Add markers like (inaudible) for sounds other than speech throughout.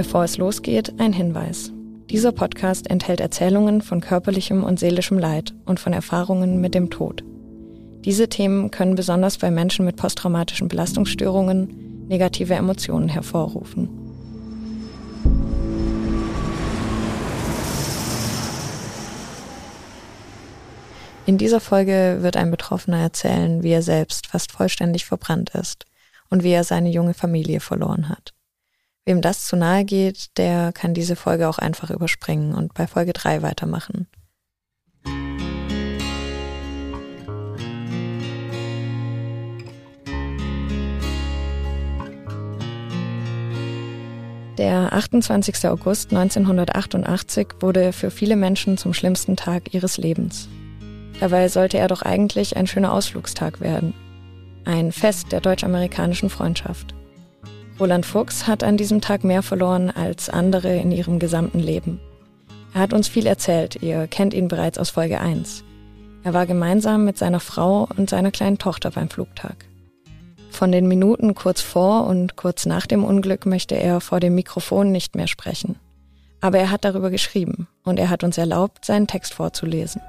Bevor es losgeht, ein Hinweis. Dieser Podcast enthält Erzählungen von körperlichem und seelischem Leid und von Erfahrungen mit dem Tod. Diese Themen können besonders bei Menschen mit posttraumatischen Belastungsstörungen negative Emotionen hervorrufen. In dieser Folge wird ein Betroffener erzählen, wie er selbst fast vollständig verbrannt ist und wie er seine junge Familie verloren hat. Wem das zu nahe geht, der kann diese Folge auch einfach überspringen und bei Folge 3 weitermachen. Der 28. August 1988 wurde für viele Menschen zum schlimmsten Tag ihres Lebens. Dabei sollte er doch eigentlich ein schöner Ausflugstag werden. Ein Fest der deutsch-amerikanischen Freundschaft. Roland Fuchs hat an diesem Tag mehr verloren als andere in ihrem gesamten Leben. Er hat uns viel erzählt, ihr kennt ihn bereits aus Folge 1. Er war gemeinsam mit seiner Frau und seiner kleinen Tochter beim Flugtag. Von den Minuten kurz vor und kurz nach dem Unglück möchte er vor dem Mikrofon nicht mehr sprechen. Aber er hat darüber geschrieben und er hat uns erlaubt, seinen Text vorzulesen.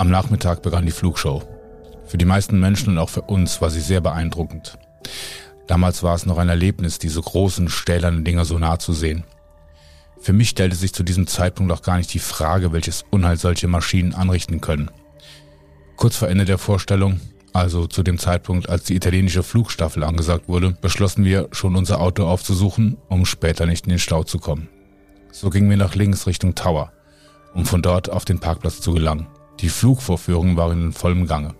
Am Nachmittag begann die Flugshow. Für die meisten Menschen und auch für uns war sie sehr beeindruckend. Damals war es noch ein Erlebnis, diese großen, stählernen Dinger so nah zu sehen. Für mich stellte sich zu diesem Zeitpunkt auch gar nicht die Frage, welches Unheil solche Maschinen anrichten können. Kurz vor Ende der Vorstellung, also zu dem Zeitpunkt, als die italienische Flugstaffel angesagt wurde, beschlossen wir, schon unser Auto aufzusuchen, um später nicht in den Stau zu kommen. So gingen wir nach links Richtung Tower um von dort auf den Parkplatz zu gelangen. Die Flugvorführungen waren in vollem Gange.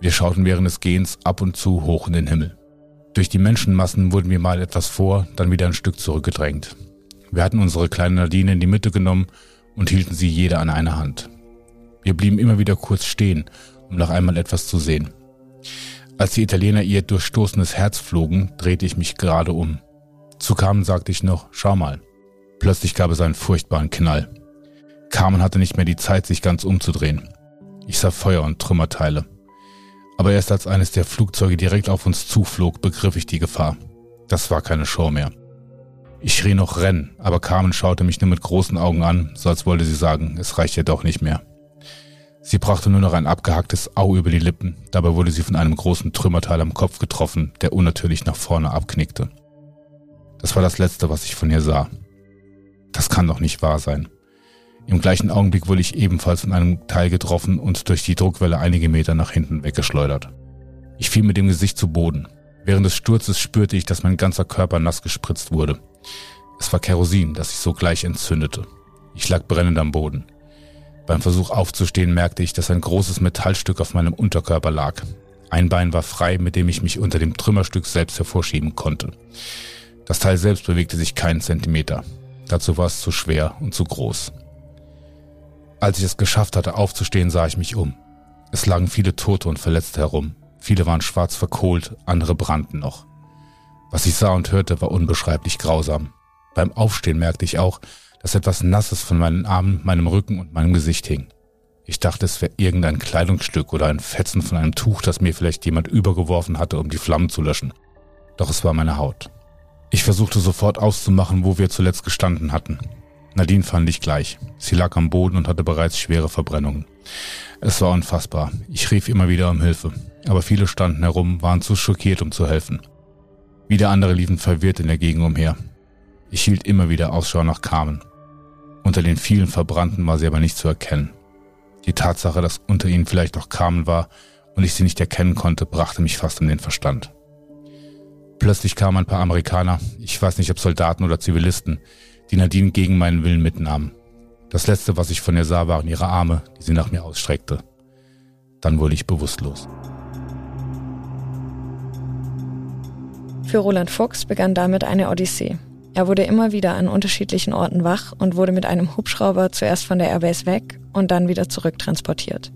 Wir schauten während des Gehens ab und zu hoch in den Himmel. Durch die Menschenmassen wurden wir mal etwas vor, dann wieder ein Stück zurückgedrängt. Wir hatten unsere kleine Nadine in die Mitte genommen und hielten sie jede an einer Hand. Wir blieben immer wieder kurz stehen, um noch einmal etwas zu sehen. Als die Italiener ihr durchstoßenes Herz flogen, drehte ich mich gerade um. Zu Carmen sagte ich noch, schau mal. Plötzlich gab es einen furchtbaren Knall. Carmen hatte nicht mehr die Zeit, sich ganz umzudrehen. Ich sah Feuer und Trümmerteile. Aber erst als eines der Flugzeuge direkt auf uns zuflog, begriff ich die Gefahr. Das war keine Show mehr. Ich schrie noch Rennen, aber Carmen schaute mich nur mit großen Augen an, so als wollte sie sagen, es reicht ja doch nicht mehr. Sie brachte nur noch ein abgehacktes Au über die Lippen, dabei wurde sie von einem großen Trümmerteil am Kopf getroffen, der unnatürlich nach vorne abknickte. Das war das Letzte, was ich von ihr sah. Das kann doch nicht wahr sein. Im gleichen Augenblick wurde ich ebenfalls von einem Teil getroffen und durch die Druckwelle einige Meter nach hinten weggeschleudert. Ich fiel mit dem Gesicht zu Boden. Während des Sturzes spürte ich, dass mein ganzer Körper nass gespritzt wurde. Es war Kerosin, das sich sogleich entzündete. Ich lag brennend am Boden. Beim Versuch aufzustehen merkte ich, dass ein großes Metallstück auf meinem Unterkörper lag. Ein Bein war frei, mit dem ich mich unter dem Trümmerstück selbst hervorschieben konnte. Das Teil selbst bewegte sich keinen Zentimeter. Dazu war es zu schwer und zu groß. Als ich es geschafft hatte, aufzustehen, sah ich mich um. Es lagen viele Tote und Verletzte herum. Viele waren schwarz verkohlt, andere brannten noch. Was ich sah und hörte, war unbeschreiblich grausam. Beim Aufstehen merkte ich auch, dass etwas Nasses von meinen Armen, meinem Rücken und meinem Gesicht hing. Ich dachte, es wäre irgendein Kleidungsstück oder ein Fetzen von einem Tuch, das mir vielleicht jemand übergeworfen hatte, um die Flammen zu löschen. Doch es war meine Haut. Ich versuchte sofort auszumachen, wo wir zuletzt gestanden hatten. Nadine fand ich gleich. Sie lag am Boden und hatte bereits schwere Verbrennungen. Es war unfassbar. Ich rief immer wieder um Hilfe. Aber viele standen herum, waren zu schockiert, um zu helfen. Wieder andere liefen verwirrt in der Gegend umher. Ich hielt immer wieder Ausschau nach Carmen. Unter den vielen Verbrannten war sie aber nicht zu erkennen. Die Tatsache, dass unter ihnen vielleicht auch Carmen war und ich sie nicht erkennen konnte, brachte mich fast um den Verstand. Plötzlich kamen ein paar Amerikaner, ich weiß nicht ob Soldaten oder Zivilisten, die Nadine gegen meinen Willen mitnahm. Das letzte, was ich von ihr sah, waren ihre Arme, die sie nach mir ausstreckte. Dann wurde ich bewusstlos. Für Roland Fuchs begann damit eine Odyssee. Er wurde immer wieder an unterschiedlichen Orten wach und wurde mit einem Hubschrauber zuerst von der Airbase weg und dann wieder zurücktransportiert.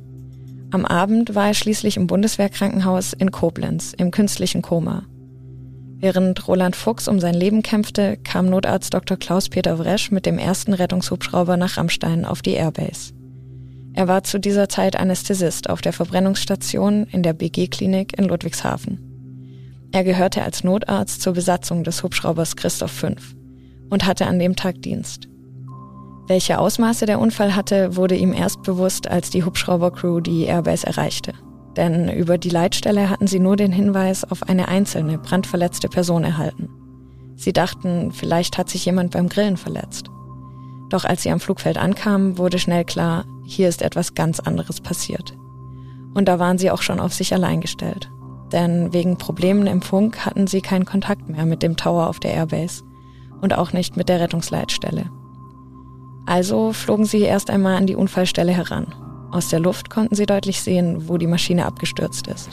Am Abend war er schließlich im Bundeswehrkrankenhaus in Koblenz im künstlichen Koma. Während Roland Fuchs um sein Leben kämpfte, kam Notarzt Dr. Klaus-Peter Wresch mit dem ersten Rettungshubschrauber nach Rammstein auf die Airbase. Er war zu dieser Zeit Anästhesist auf der Verbrennungsstation in der BG-Klinik in Ludwigshafen. Er gehörte als Notarzt zur Besatzung des Hubschraubers Christoph V und hatte an dem Tag Dienst. Welche Ausmaße der Unfall hatte, wurde ihm erst bewusst, als die Hubschraubercrew die Airbase erreichte. Denn über die Leitstelle hatten sie nur den Hinweis auf eine einzelne, brandverletzte Person erhalten. Sie dachten, vielleicht hat sich jemand beim Grillen verletzt. Doch als sie am Flugfeld ankamen, wurde schnell klar, hier ist etwas ganz anderes passiert. Und da waren sie auch schon auf sich allein gestellt. Denn wegen Problemen im Funk hatten sie keinen Kontakt mehr mit dem Tower auf der Airbase und auch nicht mit der Rettungsleitstelle. Also flogen sie erst einmal an die Unfallstelle heran. Aus der Luft konnten sie deutlich sehen, wo die Maschine abgestürzt ist.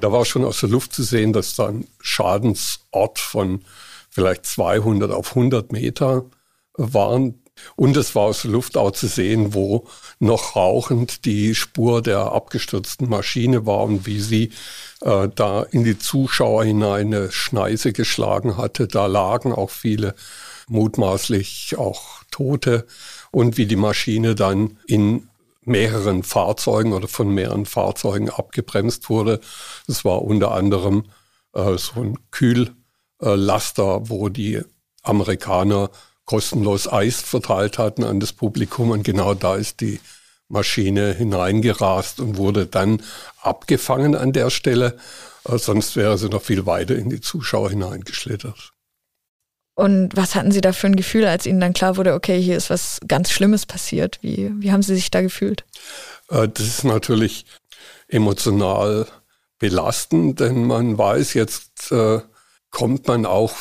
Da war schon aus der Luft zu sehen, dass da ein Schadensort von vielleicht 200 auf 100 Meter waren. Und es war aus der Luft auch zu sehen, wo noch rauchend die Spur der abgestürzten Maschine war und wie sie äh, da in die Zuschauer hinein eine Schneise geschlagen hatte. Da lagen auch viele mutmaßlich auch Tote und wie die Maschine dann in mehreren Fahrzeugen oder von mehreren Fahrzeugen abgebremst wurde. Es war unter anderem äh, so ein Kühllaster, wo die Amerikaner kostenlos Eis verteilt hatten an das Publikum und genau da ist die Maschine hineingerast und wurde dann abgefangen an der Stelle. Äh, sonst wäre sie noch viel weiter in die Zuschauer hineingeschlittert. Und was hatten Sie da für ein Gefühl, als Ihnen dann klar wurde, okay, hier ist was ganz Schlimmes passiert? Wie, wie haben Sie sich da gefühlt? Äh, das ist natürlich emotional belastend, denn man weiß, jetzt äh, kommt man auch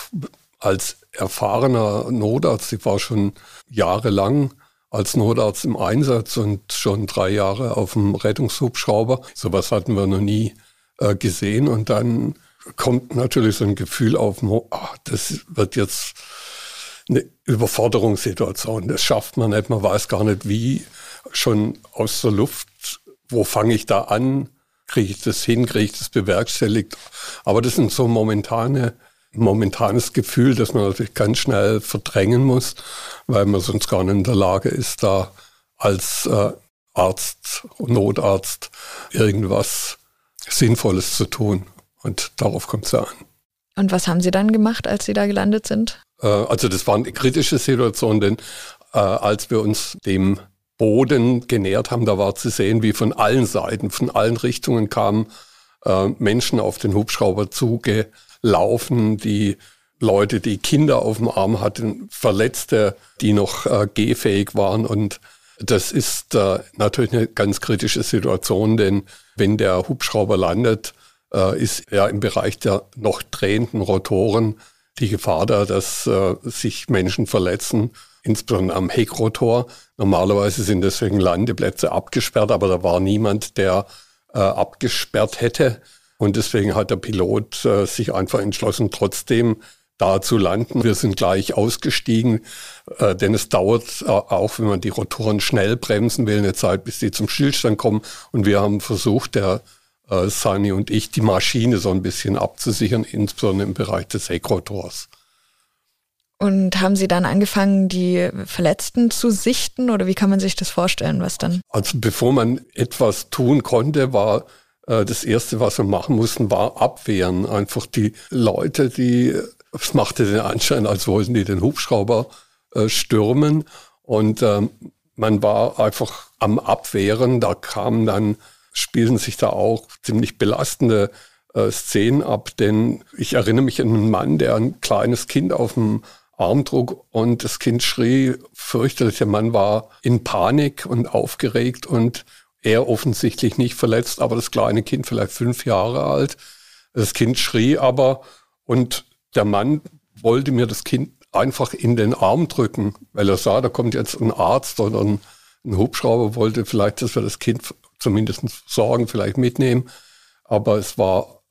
als erfahrener Notarzt, ich war schon jahrelang als Notarzt im Einsatz und schon drei Jahre auf dem Rettungshubschrauber. Sowas hatten wir noch nie äh, gesehen. Und dann kommt natürlich so ein Gefühl auf, oh, das wird jetzt eine Überforderungssituation. Das schafft man nicht, man weiß gar nicht wie. Schon aus der Luft, wo fange ich da an? Kriege ich das hin? Kriege ich das bewerkstelligt? Aber das sind so momentane momentanes Gefühl, das man natürlich ganz schnell verdrängen muss, weil man sonst gar nicht in der Lage ist, da als äh, Arzt, Notarzt irgendwas Sinnvolles zu tun. Und darauf kommt es ja an. Und was haben Sie dann gemacht, als Sie da gelandet sind? Äh, also das war eine kritische Situation, denn äh, als wir uns dem Boden genähert haben, da war zu sehen, wie von allen Seiten, von allen Richtungen kamen äh, Menschen auf den Hubschrauber zugelaufen, die Leute, die Kinder auf dem Arm hatten, Verletzte, die noch äh, gehfähig waren. Und das ist äh, natürlich eine ganz kritische Situation, denn wenn der Hubschrauber landet, äh, ist ja im Bereich der noch drehenden Rotoren die Gefahr da, dass äh, sich Menschen verletzen, insbesondere am Heckrotor. Normalerweise sind deswegen Landeplätze abgesperrt, aber da war niemand, der äh, abgesperrt hätte. Und deswegen hat der Pilot äh, sich einfach entschlossen, trotzdem da zu landen. Wir sind gleich ausgestiegen, äh, denn es dauert äh, auch, wenn man die Rotoren schnell bremsen will, eine Zeit, bis sie zum Stillstand kommen. Und wir haben versucht, der äh, Sani und ich, die Maschine so ein bisschen abzusichern, insbesondere im Bereich des Heckrotors. Und haben Sie dann angefangen, die Verletzten zu sichten oder wie kann man sich das vorstellen, was dann? Also bevor man etwas tun konnte, war äh, das Erste, was wir machen mussten, war abwehren. Einfach die Leute, die, es machte den Anschein, als wollten die den Hubschrauber äh, stürmen. Und ähm, man war einfach am Abwehren. Da kamen dann spielen sich da auch ziemlich belastende äh, Szenen ab, denn ich erinnere mich an einen Mann, der ein kleines Kind auf dem Arm trug und das Kind schrie fürchterlich. Der Mann war in Panik und aufgeregt und er offensichtlich nicht verletzt, aber das kleine Kind vielleicht fünf Jahre alt. Das Kind schrie aber und der Mann wollte mir das Kind einfach in den Arm drücken, weil er sah, da kommt jetzt ein Arzt oder ein, ein Hubschrauber, wollte vielleicht, dass wir das Kind zumindest Sorgen vielleicht mitnehmen. Aber es war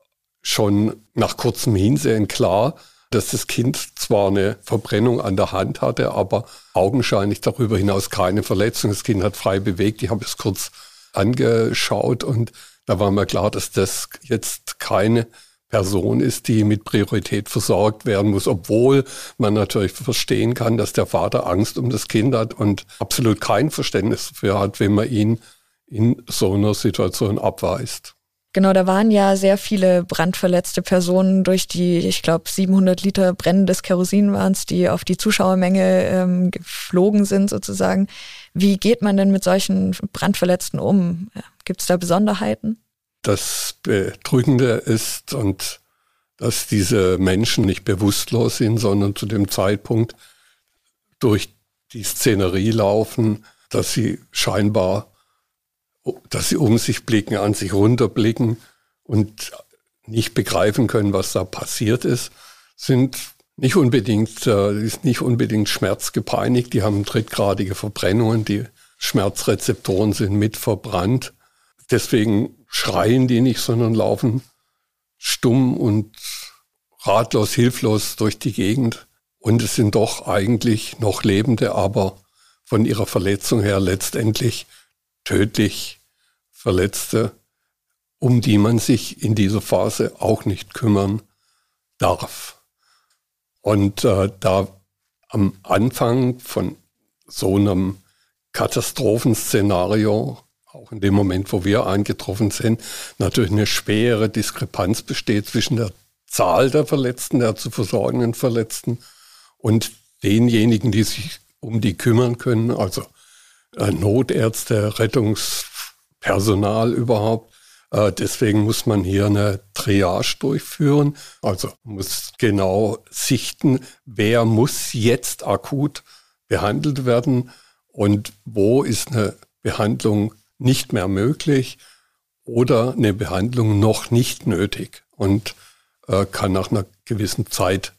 schon nach kurzem Hinsehen klar, dass das Kind zwar eine Verbrennung an der Hand hatte, aber augenscheinlich darüber hinaus keine Verletzung. Das Kind hat frei bewegt. Ich habe es kurz angeschaut und da war mir klar, dass das jetzt keine Person ist, die mit Priorität versorgt werden muss, obwohl man natürlich verstehen kann, dass der Vater Angst um das Kind hat und absolut kein Verständnis dafür hat, wenn man ihn in so einer Situation abweist. Genau, da waren ja sehr viele brandverletzte Personen durch die, ich glaube, 700 Liter brennendes Kerosin waren es, die auf die Zuschauermenge ähm, geflogen sind sozusagen. Wie geht man denn mit solchen Brandverletzten um? Gibt es da Besonderheiten? Das Bedrückende ist, und dass diese Menschen nicht bewusstlos sind, sondern zu dem Zeitpunkt durch die Szenerie laufen, dass sie scheinbar dass sie um sich blicken, an sich runterblicken und nicht begreifen können, was da passiert ist, sind nicht unbedingt, äh, ist nicht unbedingt schmerzgepeinigt. Die haben drittgradige Verbrennungen, die Schmerzrezeptoren sind mit verbrannt. Deswegen schreien die nicht, sondern laufen stumm und ratlos, hilflos durch die Gegend. Und es sind doch eigentlich noch Lebende, aber von ihrer Verletzung her letztendlich tödlich Verletzte, um die man sich in dieser Phase auch nicht kümmern darf. Und äh, da am Anfang von so einem Katastrophenszenario, auch in dem Moment, wo wir eingetroffen sind, natürlich eine schwere Diskrepanz besteht zwischen der Zahl der Verletzten, der zu versorgenden Verletzten und denjenigen, die sich um die kümmern können, also Notärzte, Rettungspersonal überhaupt. Äh, deswegen muss man hier eine Triage durchführen. Also muss genau sichten, wer muss jetzt akut behandelt werden und wo ist eine Behandlung nicht mehr möglich oder eine Behandlung noch nicht nötig und äh, kann nach einer gewissen Zeit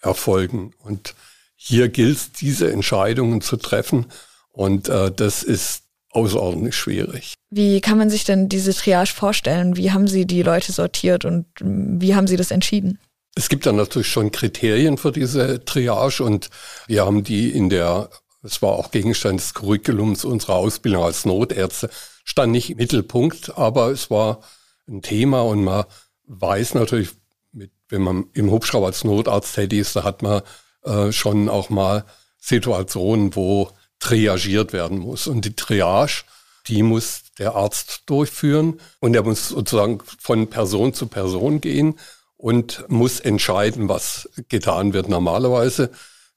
erfolgen. Und hier gilt es, diese Entscheidungen zu treffen und äh, das ist außerordentlich schwierig. Wie kann man sich denn diese Triage vorstellen? Wie haben Sie die Leute sortiert und wie haben Sie das entschieden? Es gibt dann natürlich schon Kriterien für diese Triage und wir haben die in der, es war auch Gegenstand des Curriculums unserer Ausbildung als Notärzte, stand nicht im Mittelpunkt, aber es war ein Thema und man weiß natürlich, mit, wenn man im Hubschrauber als Notarzt tätig ist, da hat man äh, schon auch mal Situationen, wo triagiert werden muss. Und die Triage, die muss der Arzt durchführen und er muss sozusagen von Person zu Person gehen und muss entscheiden, was getan wird. Normalerweise,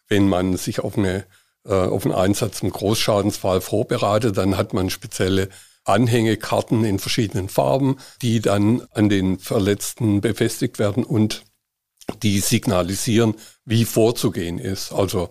wenn man sich auf, eine, äh, auf einen Einsatz im Großschadensfall vorbereitet, dann hat man spezielle Anhängekarten in verschiedenen Farben, die dann an den Verletzten befestigt werden und die signalisieren, wie vorzugehen ist. Also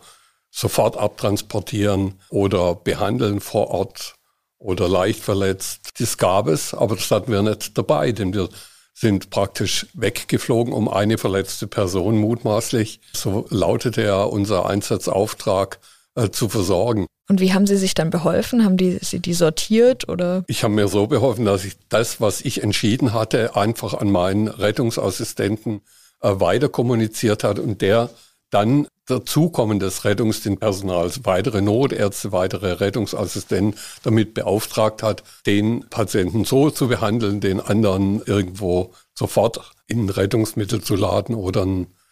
sofort abtransportieren oder behandeln vor Ort oder leicht verletzt. Das gab es, aber das hatten wir nicht dabei, denn wir sind praktisch weggeflogen um eine verletzte Person mutmaßlich. So lautete ja unser Einsatzauftrag äh, zu versorgen. Und wie haben Sie sich dann beholfen? Haben die, Sie die sortiert oder? Ich habe mir so beholfen, dass ich das, was ich entschieden hatte, einfach an meinen Rettungsassistenten äh, weiter kommuniziert hat und der dann dazukommen des Rettungsdienstpersonals, weitere Notärzte, weitere Rettungsassistenten damit beauftragt hat, den Patienten so zu behandeln, den anderen irgendwo sofort in Rettungsmittel zu laden oder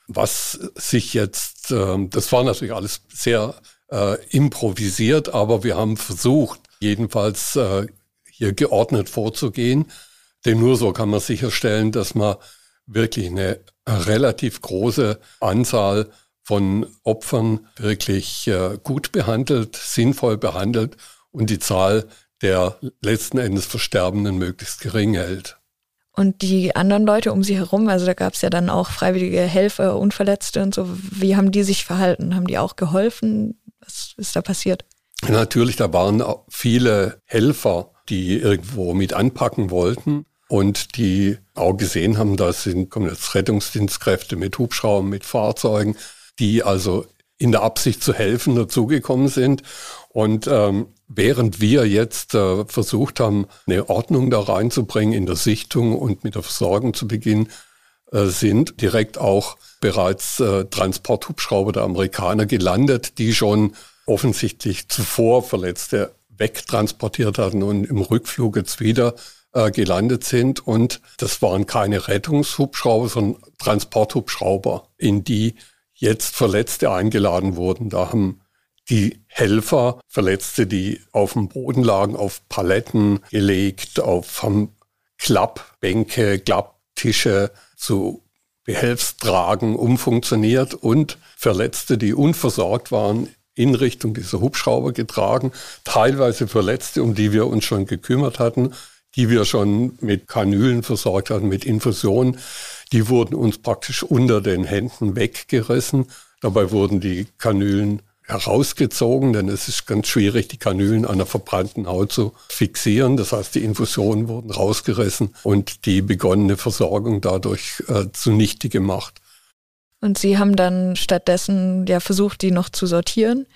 was sich jetzt, äh, das war natürlich alles sehr äh, improvisiert, aber wir haben versucht, jedenfalls äh, hier geordnet vorzugehen, denn nur so kann man sicherstellen, dass man wirklich eine relativ große Anzahl von Opfern wirklich äh, gut behandelt, sinnvoll behandelt und die Zahl der letzten Endes Versterbenden möglichst gering hält. Und die anderen Leute um sie herum, also da gab es ja dann auch freiwillige Helfer, Unverletzte und so, wie haben die sich verhalten? Haben die auch geholfen? Was ist da passiert? Natürlich, da waren viele Helfer, die irgendwo mit anpacken wollten und die auch gesehen haben, da sind, kommen jetzt Rettungsdienstkräfte mit Hubschraubern, mit Fahrzeugen, die also in der Absicht zu helfen dazugekommen sind. Und ähm, während wir jetzt äh, versucht haben, eine Ordnung da reinzubringen in der Sichtung und mit der Versorgung zu beginnen, äh, sind direkt auch bereits äh, Transporthubschrauber der Amerikaner gelandet, die schon offensichtlich zuvor Verletzte wegtransportiert hatten und im Rückflug jetzt wieder äh, gelandet sind. Und das waren keine Rettungshubschrauber, sondern Transporthubschrauber, in die jetzt Verletzte eingeladen wurden. Da haben die Helfer, Verletzte, die auf dem Boden lagen, auf Paletten gelegt, auf haben Klappbänke, Klapptische zu Behelfstragen umfunktioniert und Verletzte, die unversorgt waren, in Richtung dieser Hubschrauber getragen, teilweise Verletzte, um die wir uns schon gekümmert hatten, die wir schon mit Kanülen versorgt hatten, mit Infusionen, die wurden uns praktisch unter den Händen weggerissen. Dabei wurden die Kanülen herausgezogen, denn es ist ganz schwierig, die Kanülen an der verbrannten Haut zu fixieren. Das heißt, die Infusionen wurden rausgerissen und die begonnene Versorgung dadurch äh, zunichte gemacht. Und Sie haben dann stattdessen ja versucht, die noch zu sortieren,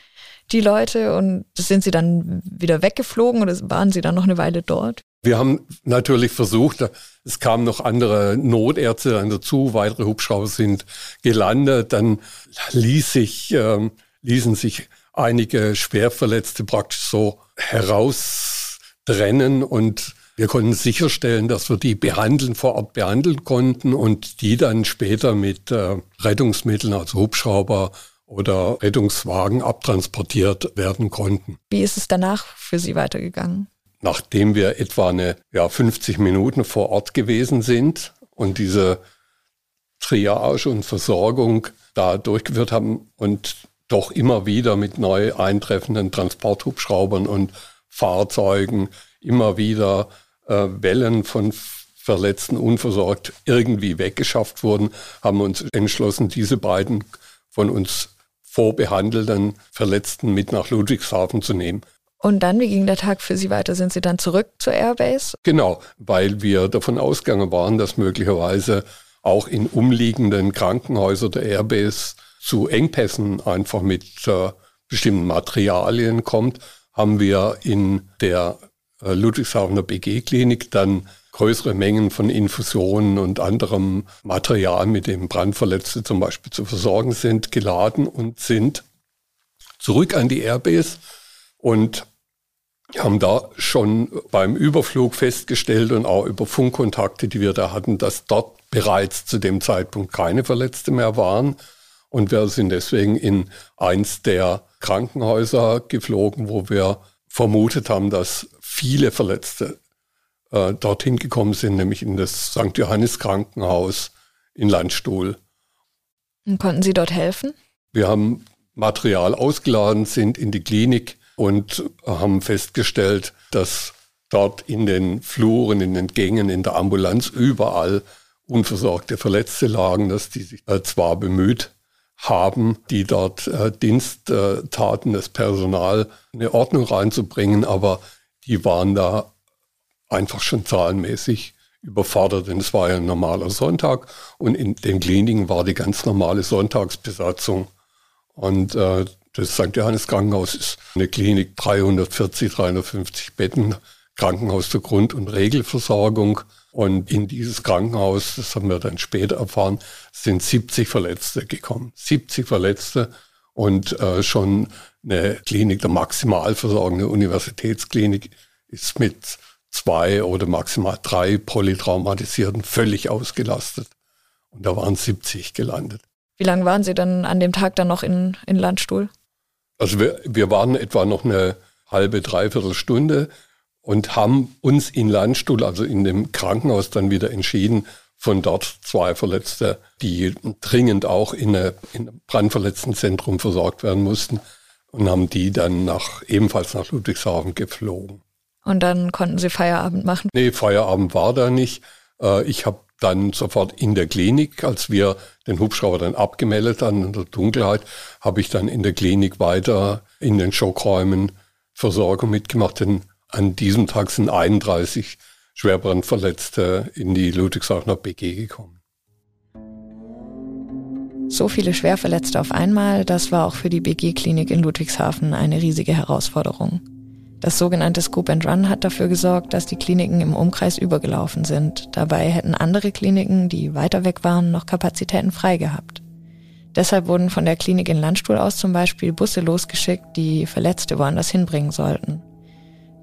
die Leute, und sind Sie dann wieder weggeflogen oder waren Sie dann noch eine Weile dort? Wir haben natürlich versucht, es kamen noch andere Notärzte dann dazu, weitere Hubschrauber sind gelandet, dann ließ sich, ähm, ließen sich einige Schwerverletzte praktisch so heraustrennen und wir konnten sicherstellen, dass wir die behandeln, vor Ort behandeln konnten und die dann später mit äh, Rettungsmitteln, also Hubschrauber oder Rettungswagen abtransportiert werden konnten. Wie ist es danach für Sie weitergegangen? Nachdem wir etwa eine ja, 50 Minuten vor Ort gewesen sind und diese Triage und Versorgung da durchgeführt haben und doch immer wieder mit neu eintreffenden Transporthubschraubern und Fahrzeugen immer wieder äh, Wellen von Verletzten unversorgt irgendwie weggeschafft wurden, haben wir uns entschlossen, diese beiden von uns vorbehandelten Verletzten mit nach Ludwigshafen zu nehmen. Und dann, wie ging der Tag für Sie weiter? Sind Sie dann zurück zur Airbase? Genau, weil wir davon ausgegangen waren, dass möglicherweise auch in umliegenden Krankenhäusern der Airbase zu Engpässen einfach mit äh, bestimmten Materialien kommt, haben wir in der äh, Ludwigshafener BG-Klinik dann größere Mengen von Infusionen und anderem Material, mit dem Brandverletzte zum Beispiel zu versorgen sind, geladen und sind zurück an die Airbase und haben da schon beim Überflug festgestellt und auch über Funkkontakte, die wir da hatten, dass dort bereits zu dem Zeitpunkt keine Verletzte mehr waren. Und wir sind deswegen in eins der Krankenhäuser geflogen, wo wir vermutet haben, dass viele Verletzte äh, dorthin gekommen sind, nämlich in das St. Johannes Krankenhaus in Landstuhl. Und konnten Sie dort helfen? Wir haben Material ausgeladen, sind in die Klinik und haben festgestellt, dass dort in den Fluren, in den Gängen, in der Ambulanz überall unversorgte Verletzte lagen, dass die sich äh, zwar bemüht haben, die dort äh, Dienst taten, das Personal eine Ordnung reinzubringen, aber die waren da einfach schon zahlenmäßig überfordert, denn es war ja ein normaler Sonntag und in den Kliniken war die ganz normale Sonntagsbesatzung. Und äh, das St. Johannes Krankenhaus ist eine Klinik, 340, 350 Betten, Krankenhaus zur Grund- und Regelversorgung. Und in dieses Krankenhaus, das haben wir dann später erfahren, sind 70 Verletzte gekommen. 70 Verletzte und äh, schon eine Klinik der Maximalversorgung, eine Universitätsklinik, ist mit zwei oder maximal drei Polytraumatisierten völlig ausgelastet. Und da waren 70 gelandet. Wie lange waren Sie dann an dem Tag dann noch in, in Landstuhl? Also wir, wir waren etwa noch eine halbe, dreiviertel Stunde und haben uns in Landstuhl, also in dem Krankenhaus, dann wieder entschieden, von dort zwei Verletzte, die dringend auch in, eine, in einem Brandverletztenzentrum versorgt werden mussten und haben die dann nach, ebenfalls nach Ludwigshafen geflogen. Und dann konnten Sie Feierabend machen? Nee, Feierabend war da nicht. Äh, ich habe dann sofort in der Klinik, als wir den Hubschrauber dann abgemeldet haben in der Dunkelheit, habe ich dann in der Klinik weiter in den Schockräumen Versorgung mitgemacht, denn an diesem Tag sind 31 Schwerbrandverletzte in die Ludwigshafener BG gekommen. So viele Schwerverletzte auf einmal, das war auch für die BG-Klinik in Ludwigshafen eine riesige Herausforderung. Das sogenannte Scoop and Run hat dafür gesorgt, dass die Kliniken im Umkreis übergelaufen sind. Dabei hätten andere Kliniken, die weiter weg waren, noch Kapazitäten frei gehabt. Deshalb wurden von der Klinik in Landstuhl aus zum Beispiel Busse losgeschickt, die Verletzte woanders hinbringen sollten.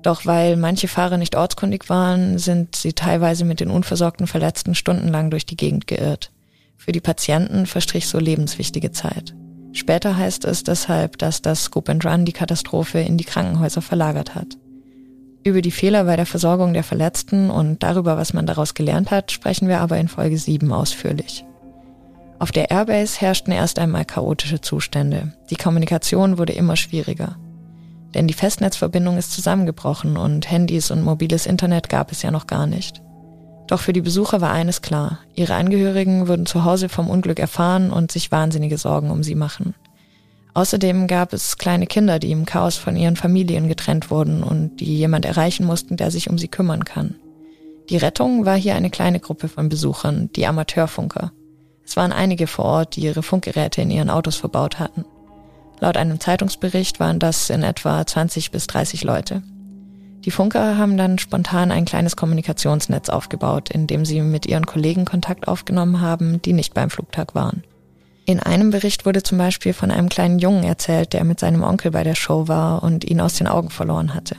Doch weil manche Fahrer nicht ortskundig waren, sind sie teilweise mit den unversorgten Verletzten stundenlang durch die Gegend geirrt. Für die Patienten verstrich so lebenswichtige Zeit. Später heißt es deshalb, dass das Scoop and Run die Katastrophe in die Krankenhäuser verlagert hat. Über die Fehler bei der Versorgung der Verletzten und darüber, was man daraus gelernt hat, sprechen wir aber in Folge 7 ausführlich. Auf der Airbase herrschten erst einmal chaotische Zustände. Die Kommunikation wurde immer schwieriger. Denn die Festnetzverbindung ist zusammengebrochen und Handys und mobiles Internet gab es ja noch gar nicht. Doch für die Besucher war eines klar. Ihre Angehörigen würden zu Hause vom Unglück erfahren und sich wahnsinnige Sorgen um sie machen. Außerdem gab es kleine Kinder, die im Chaos von ihren Familien getrennt wurden und die jemand erreichen mussten, der sich um sie kümmern kann. Die Rettung war hier eine kleine Gruppe von Besuchern, die Amateurfunker. Es waren einige vor Ort, die ihre Funkgeräte in ihren Autos verbaut hatten. Laut einem Zeitungsbericht waren das in etwa 20 bis 30 Leute. Die Funker haben dann spontan ein kleines Kommunikationsnetz aufgebaut, in dem sie mit ihren Kollegen Kontakt aufgenommen haben, die nicht beim Flugtag waren. In einem Bericht wurde zum Beispiel von einem kleinen Jungen erzählt, der mit seinem Onkel bei der Show war und ihn aus den Augen verloren hatte.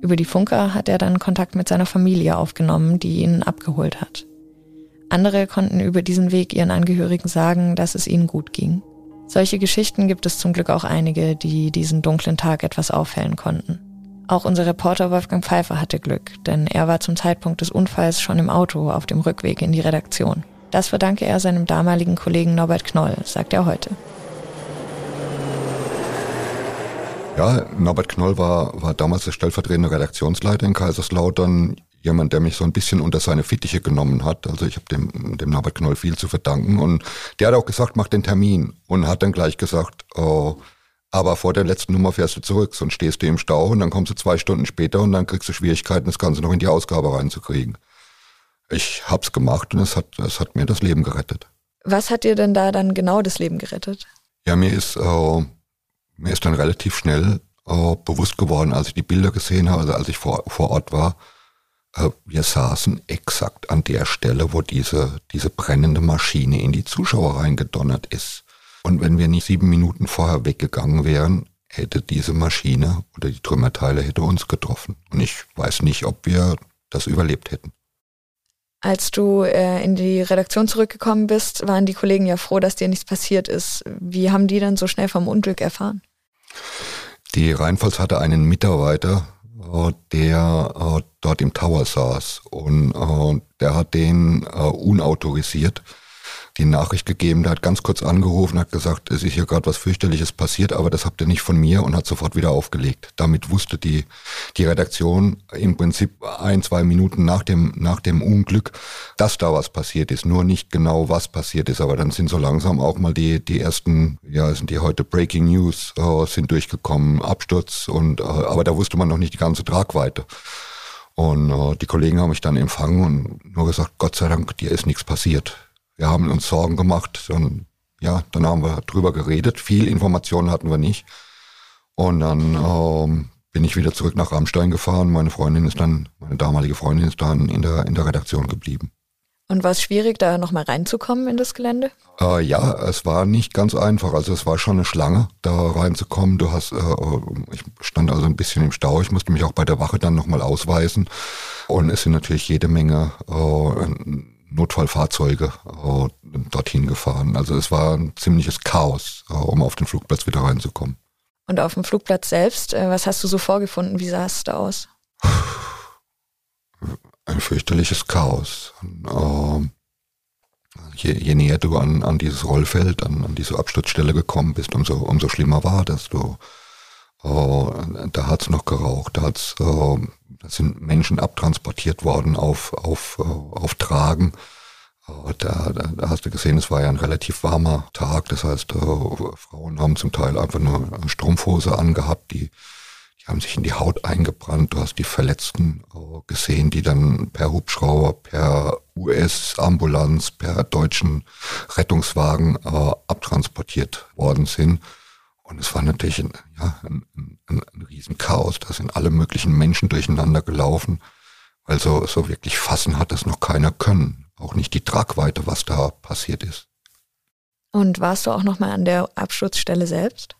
Über die Funker hat er dann Kontakt mit seiner Familie aufgenommen, die ihn abgeholt hat. Andere konnten über diesen Weg ihren Angehörigen sagen, dass es ihnen gut ging. Solche Geschichten gibt es zum Glück auch einige, die diesen dunklen Tag etwas aufhellen konnten. Auch unser Reporter Wolfgang Pfeiffer hatte Glück, denn er war zum Zeitpunkt des Unfalls schon im Auto auf dem Rückweg in die Redaktion. Das verdanke er seinem damaligen Kollegen Norbert Knoll, sagt er heute. Ja, Norbert Knoll war, war damals der stellvertretende Redaktionsleiter in Kaiserslautern, jemand, der mich so ein bisschen unter seine Fittiche genommen hat. Also ich habe dem, dem Norbert Knoll viel zu verdanken. Und der hat auch gesagt, mach den Termin. Und hat dann gleich gesagt, oh, aber vor der letzten Nummer fährst du zurück, sonst stehst du im Stau und dann kommst du zwei Stunden später und dann kriegst du Schwierigkeiten, das Ganze noch in die Ausgabe reinzukriegen ich hab's gemacht und es hat, es hat mir das Leben gerettet. Was hat dir denn da dann genau das Leben gerettet? Ja, mir ist, äh, mir ist dann relativ schnell äh, bewusst geworden, als ich die Bilder gesehen habe, also als ich vor, vor Ort war, äh, wir saßen exakt an der Stelle, wo diese, diese brennende Maschine in die Zuschauer reingedonnert ist. Und wenn wir nicht sieben Minuten vorher weggegangen wären, hätte diese Maschine oder die Trümmerteile hätte uns getroffen. Und ich weiß nicht, ob wir das überlebt hätten. Als du äh, in die Redaktion zurückgekommen bist, waren die Kollegen ja froh, dass dir nichts passiert ist. Wie haben die dann so schnell vom Unglück erfahren? Die Rheinpfalz hatte einen Mitarbeiter, äh, der äh, dort im Tower saß und äh, der hat den unautorisiert die Nachricht gegeben, der hat ganz kurz angerufen, hat gesagt, es ist hier gerade was fürchterliches passiert, aber das habt ihr nicht von mir und hat sofort wieder aufgelegt. Damit wusste die, die Redaktion im Prinzip ein, zwei Minuten nach dem, nach dem Unglück, dass da was passiert ist, nur nicht genau was passiert ist, aber dann sind so langsam auch mal die, die ersten, ja, sind die heute Breaking News, äh, sind durchgekommen, Absturz und, äh, aber da wusste man noch nicht die ganze Tragweite. Und äh, die Kollegen haben mich dann empfangen und nur gesagt, Gott sei Dank, dir ist nichts passiert wir haben uns Sorgen gemacht und ja, dann haben wir drüber geredet. Viel Informationen hatten wir nicht. Und dann ähm, bin ich wieder zurück nach Rammstein gefahren. Meine Freundin ist dann, meine damalige Freundin ist dann in der, in der Redaktion geblieben. Und war es schwierig, da nochmal reinzukommen in das Gelände? Äh, ja, es war nicht ganz einfach. Also es war schon eine Schlange, da reinzukommen. Du hast, äh, ich stand also ein bisschen im Stau. Ich musste mich auch bei der Wache dann nochmal ausweisen. Und es sind natürlich jede Menge äh, Notfallfahrzeuge äh, dorthin gefahren. Also es war ein ziemliches Chaos, äh, um auf den Flugplatz wieder reinzukommen. Und auf dem Flugplatz selbst, äh, was hast du so vorgefunden? Wie sah es da aus? Ein fürchterliches Chaos. Und, je, je, näher du an, an dieses Rollfeld, an, an diese Absturzstelle gekommen bist, umso, umso schlimmer war das. Du, äh, da hat's noch geraucht, da hat's äh, da sind Menschen abtransportiert worden auf, auf, äh, auf Tragen. Äh, da, da, da hast du gesehen, es war ja ein relativ warmer Tag. Das heißt, äh, Frauen haben zum Teil einfach nur eine Strumpfhose angehabt, die, die haben sich in die Haut eingebrannt. Du hast die Verletzten gesehen, die dann per Hubschrauber, per US-Ambulanz, per deutschen Rettungswagen abtransportiert worden sind. Und es war natürlich ein, ja, ein, ein, ein Riesenchaos. Da sind alle möglichen Menschen durcheinander gelaufen. Also so wirklich fassen hat das noch keiner können. Auch nicht die Tragweite, was da passiert ist. Und warst du auch nochmal an der Absturzstelle selbst?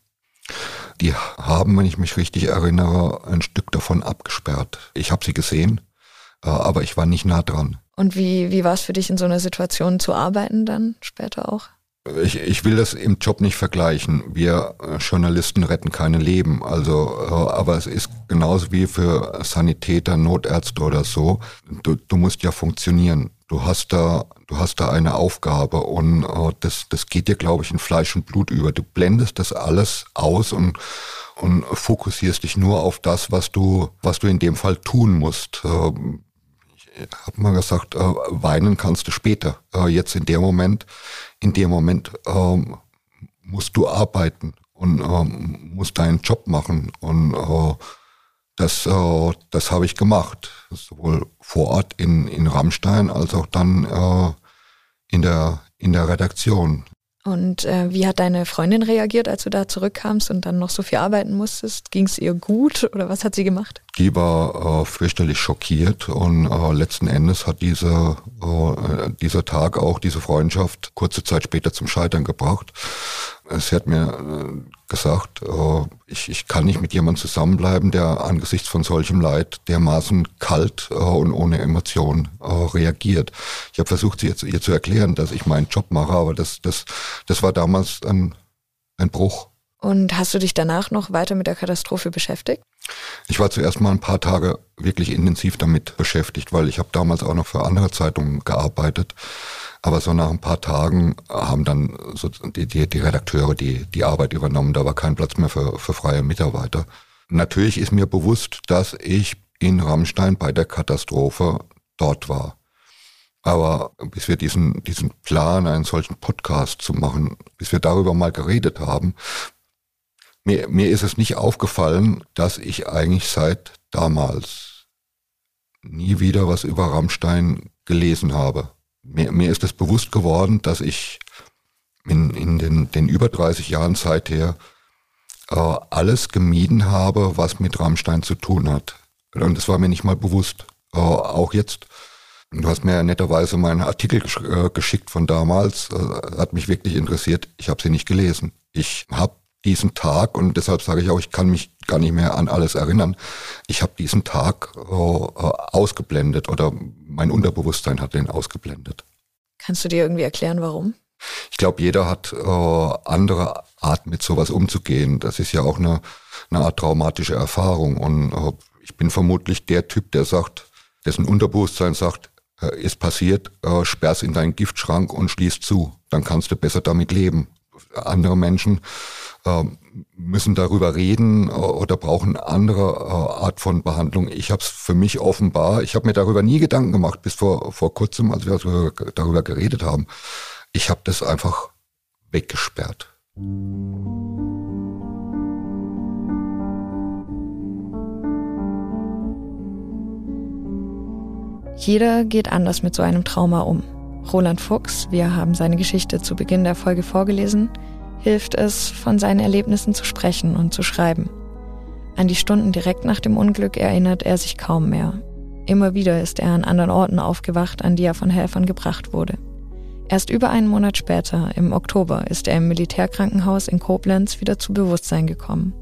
Die haben, wenn ich mich richtig erinnere, ein Stück davon abgesperrt. Ich habe sie gesehen, äh, aber ich war nicht nah dran. Und wie, wie war es für dich in so einer Situation zu arbeiten dann später auch? Ich, ich will das im Job nicht vergleichen. Wir äh, Journalisten retten keine Leben. Also, äh, aber es ist genauso wie für Sanitäter, Notärzte oder so. Du, du musst ja funktionieren. Du hast da, du hast da eine Aufgabe und äh, das, das geht dir, glaube ich, in Fleisch und Blut über. Du blendest das alles aus und und fokussierst dich nur auf das, was du, was du in dem Fall tun musst. Ich habe mal gesagt, weinen kannst du später. Jetzt in dem Moment, in dem Moment ähm, musst du arbeiten und ähm, musst deinen Job machen und äh, das, das habe ich gemacht, sowohl vor Ort in, in Rammstein als auch dann in der in der Redaktion. Und äh, wie hat deine Freundin reagiert, als du da zurückkamst und dann noch so viel arbeiten musstest? Ging es ihr gut oder was hat sie gemacht? Die war äh, fürchterlich schockiert und äh, letzten Endes hat diese, äh, dieser Tag auch diese Freundschaft kurze Zeit später zum Scheitern gebracht. Sie hat mir äh, gesagt, äh, ich, ich kann nicht mit jemandem zusammenbleiben, der angesichts von solchem Leid dermaßen kalt äh, und ohne Emotion reagiert. Ich habe versucht, ihr, ihr zu erklären, dass ich meinen Job mache, aber das, das, das war damals ein, ein Bruch. Und hast du dich danach noch weiter mit der Katastrophe beschäftigt? Ich war zuerst mal ein paar Tage wirklich intensiv damit beschäftigt, weil ich habe damals auch noch für andere Zeitungen gearbeitet. Aber so nach ein paar Tagen haben dann so die, die, die Redakteure die, die Arbeit übernommen. Da war kein Platz mehr für, für freie Mitarbeiter. Natürlich ist mir bewusst, dass ich in Rammstein bei der Katastrophe dort war. Aber bis wir diesen, diesen Plan, einen solchen Podcast zu machen, bis wir darüber mal geredet haben, mir, mir ist es nicht aufgefallen, dass ich eigentlich seit damals nie wieder was über Rammstein gelesen habe mir, mir ist es bewusst geworden, dass ich in, in den, den über 30 Jahren seither äh, alles gemieden habe, was mit Rammstein zu tun hat. Und das war mir nicht mal bewusst. Äh, auch jetzt. Du hast mir netterweise meinen Artikel gesch äh, geschickt von damals. Äh, hat mich wirklich interessiert. Ich habe sie nicht gelesen. Ich habe diesen Tag, und deshalb sage ich auch, ich kann mich gar nicht mehr an alles erinnern, ich habe diesen Tag äh, ausgeblendet oder mein Unterbewusstsein hat den ausgeblendet. Kannst du dir irgendwie erklären, warum? Ich glaube, jeder hat äh, andere Arten, mit sowas umzugehen. Das ist ja auch eine, eine Art traumatische Erfahrung. Und äh, ich bin vermutlich der Typ, der sagt, dessen Unterbewusstsein sagt, äh, ist passiert, äh, sperr's in deinen Giftschrank und schließ zu. Dann kannst du besser damit leben. Andere Menschen müssen darüber reden äh, oder brauchen andere äh, Art von Behandlung. Ich habe es für mich offenbar, ich habe mir darüber nie Gedanken gemacht, bis vor, vor kurzem, als wir darüber geredet haben. Ich habe das einfach weggesperrt. Jeder geht anders mit so einem Trauma um. Roland Fuchs, wir haben seine Geschichte zu Beginn der Folge vorgelesen, hilft es, von seinen Erlebnissen zu sprechen und zu schreiben. An die Stunden direkt nach dem Unglück erinnert er sich kaum mehr. Immer wieder ist er an anderen Orten aufgewacht, an die er von Helfern gebracht wurde. Erst über einen Monat später, im Oktober, ist er im Militärkrankenhaus in Koblenz wieder zu Bewusstsein gekommen.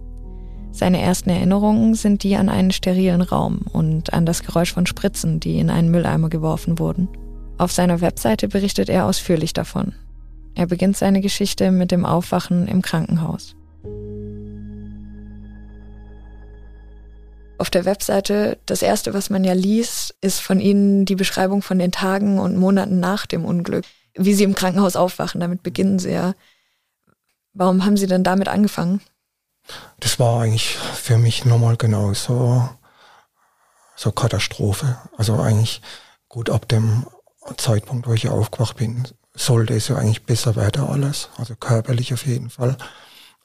Seine ersten Erinnerungen sind die an einen sterilen Raum und an das Geräusch von Spritzen, die in einen Mülleimer geworfen wurden. Auf seiner Webseite berichtet er ausführlich davon, er beginnt seine Geschichte mit dem Aufwachen im Krankenhaus. Auf der Webseite, das erste, was man ja liest, ist von Ihnen die Beschreibung von den Tagen und Monaten nach dem Unglück, wie Sie im Krankenhaus aufwachen. Damit beginnen Sie ja. Warum haben Sie denn damit angefangen? Das war eigentlich für mich nochmal genau so, so Katastrophe. Also eigentlich gut ab dem Zeitpunkt, wo ich aufgewacht bin, sollte es ja eigentlich besser werden alles, also körperlich auf jeden Fall.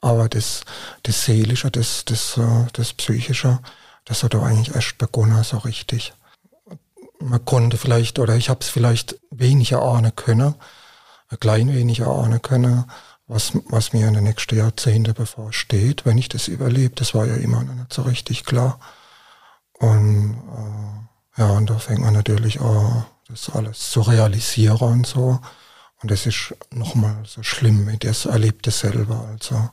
Aber das, das Seelische, das, das, äh, das Psychische, das hat doch eigentlich erst begonnen, so richtig. Man konnte vielleicht, oder ich habe es vielleicht weniger ahnen können, ein klein wenig ahnen können, was, was mir in den nächsten Jahrzehnten bevorsteht, wenn ich das überlebe. Das war ja immer noch nicht so richtig klar. Und äh, ja, und da fängt man natürlich an, das alles zu realisieren und so. Und das ist nochmal so schlimm, das erlebte selber, also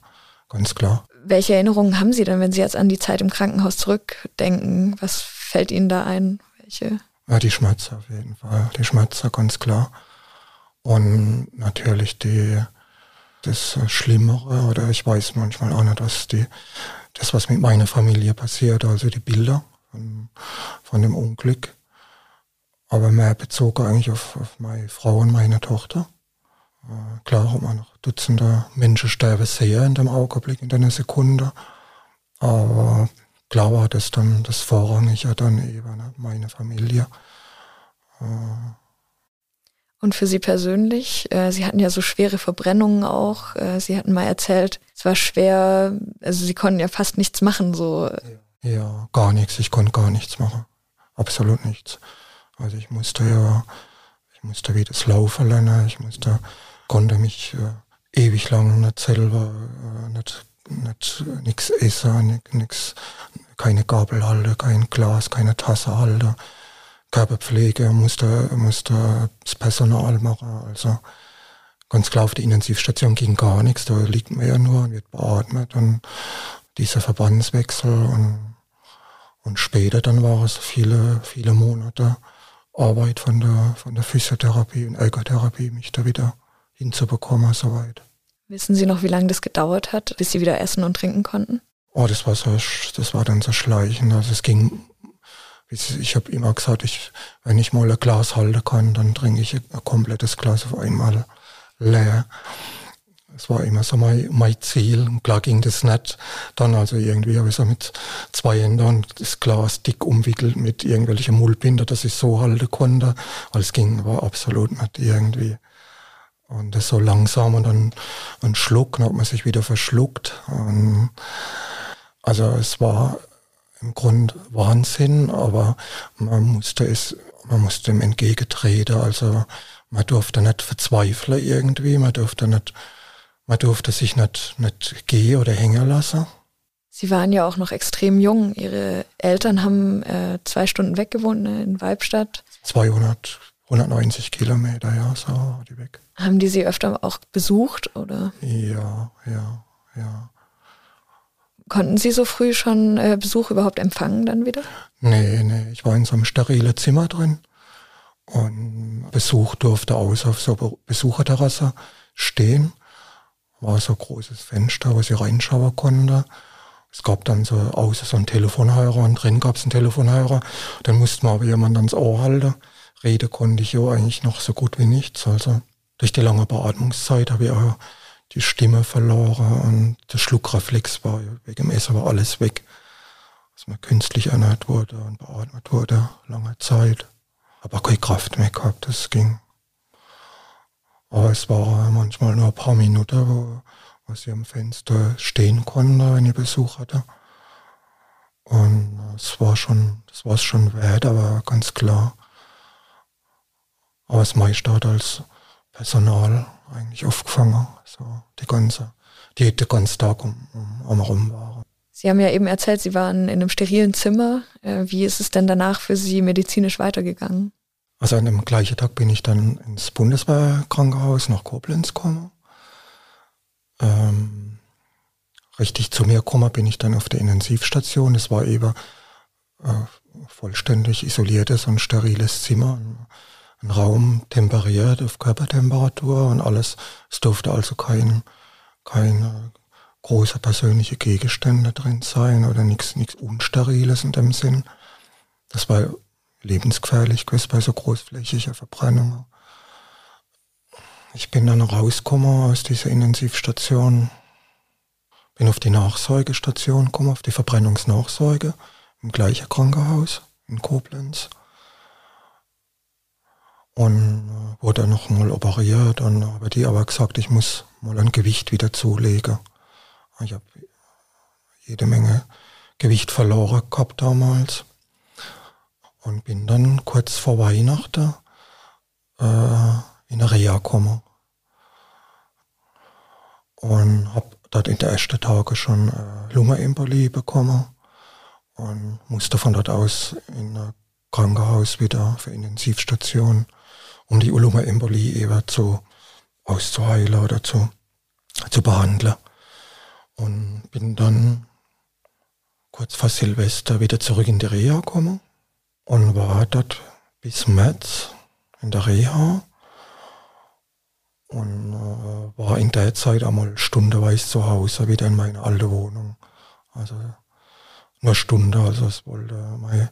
ganz klar. Welche Erinnerungen haben Sie denn, wenn Sie jetzt an die Zeit im Krankenhaus zurückdenken? Was fällt Ihnen da ein? Welche? Ja, die Schmerzen auf jeden Fall. Die Schmerzen, ganz klar. Und natürlich die, das Schlimmere oder ich weiß manchmal auch nicht, was die, das, was mit meiner Familie passiert, also die Bilder von, von dem Unglück. Aber mehr bezogen eigentlich auf, auf meine Frau und meine Tochter. Äh, klar hat man noch Dutzende Menschen sterben sehr in dem Augenblick, in der Sekunde. Aber klar war das dann das Vorrangige dann eben, ne, meine Familie. Äh, und für Sie persönlich, äh, Sie hatten ja so schwere Verbrennungen auch. Sie hatten mal erzählt, es war schwer, also Sie konnten ja fast nichts machen. So. Ja, gar nichts. Ich konnte gar nichts machen. Absolut nichts. Also ich musste ja, ich musste wieder das Laufen lernen. Ich musste, konnte mich äh, ewig lang nicht selber, äh, nicht, nicht nichts essen, nichts, keine Gabel halten, kein Glas, keine Tasse halten Körperpflege, musste, musste das Personal machen. Also ganz klar auf der Intensivstation ging gar nichts, da liegt man ja nur und wird beatmet und dieser Verbandswechsel und, und später dann war es viele, viele Monate Arbeit von der, von der Physiotherapie und Ergotherapie, mich da wieder hinzubekommen, soweit. Wissen Sie noch, wie lange das gedauert hat, bis Sie wieder essen und trinken konnten? Oh, das war so, das war dann so schleichend. Also es ging ich habe immer gesagt, ich, wenn ich mal ein Glas halten kann, dann trinke ich ein komplettes Glas auf einmal leer. Das war immer so mein, mein Ziel. Und klar ging das nicht. Dann also irgendwie habe ich so mit zwei Händen das Glas dick umwickelt mit irgendwelchen Mullbinder, dass ich so halten konnte. Weil es ging, war absolut nicht irgendwie. Und das so langsam und dann ein Schluck, dann hat man sich wieder verschluckt. Und also es war im Grund Wahnsinn, aber man musste es, man musste dem entgegentreten. Also man durfte nicht verzweifeln irgendwie, man durfte nicht, man durfte sich nicht, nicht gehen oder hängen lassen. Sie waren ja auch noch extrem jung. Ihre Eltern haben äh, zwei Stunden weg gewohnt ne, in Weibstadt. 200, 190 Kilometer, ja, so die weg. Haben die Sie öfter auch besucht, oder? Ja, ja, ja. Konnten Sie so früh schon äh, Besuch überhaupt empfangen dann wieder? Nee, nee, ich war in so einem sterilen Zimmer drin und Besuch durfte aus auf so Besucherterrasse stehen. War so ein großes Fenster, wo sie reinschauen konnte. Es gab dann so außer so ein Telefonhörer und drin gab es einen Telefonhörer. Dann musste man aber jemand ans Ohr halten. Rede konnte ich ja eigentlich noch so gut wie nichts. Also durch die lange Beatmungszeit habe ich auch die Stimme verloren und der Schluckreflex war wegen dem Essen war alles weg. Dass man künstlich ernährt wurde und beatmet wurde, lange Zeit. Aber keine Kraft mehr gehabt, das ging. Aber es war manchmal nur ein paar Minuten, wo, wo sie am Fenster stehen konnte, wenn ich Besuch hatte. Und es war schon, das war es schon wert, aber ganz klar. Aber das meiste hat als Personal eigentlich aufgefangen. So die ganze, die den ganzen Tag um, um, um rum waren. Sie haben ja eben erzählt, Sie waren in einem sterilen Zimmer. Äh, wie ist es denn danach für Sie medizinisch weitergegangen? Also an dem gleichen Tag bin ich dann ins Bundeswehrkrankenhaus nach Koblenz gekommen. Ähm, richtig zu mir gekommen bin ich dann auf der Intensivstation. Es war eben äh, vollständig isoliertes und steriles Zimmer ein Raum temperiert auf Körpertemperatur und alles. Es durfte also kein, keine große persönliche Gegenstände drin sein oder nichts nichts Unsteriles in dem Sinn. Das war lebensgefährlich bei so großflächiger Verbrennung. Ich bin dann rausgekommen aus dieser Intensivstation, bin auf die Nachsorgestation gekommen, auf die Verbrennungsnachsorge im gleichen Krankenhaus in Koblenz und äh, wurde noch mal operiert und habe die aber gesagt, ich muss mal ein Gewicht wieder zulegen. Ich habe jede Menge Gewicht verloren gehabt damals und bin dann kurz vor Weihnachten äh, in eine Reha gekommen und habe dort in den ersten Tagen schon äh, Lungenembolie bekommen und musste von dort aus in ein Krankenhaus wieder für Intensivstation um die Uluma-Embolie eben zu auszuheilen oder zu, zu behandeln. Und bin dann kurz vor Silvester wieder zurück in die Reha gekommen und war dort bis März in der Reha. und äh, war in der Zeit einmal stundenweise zu Hause, wieder in meine alte Wohnung. Also nur Stunde, also es wollte mein,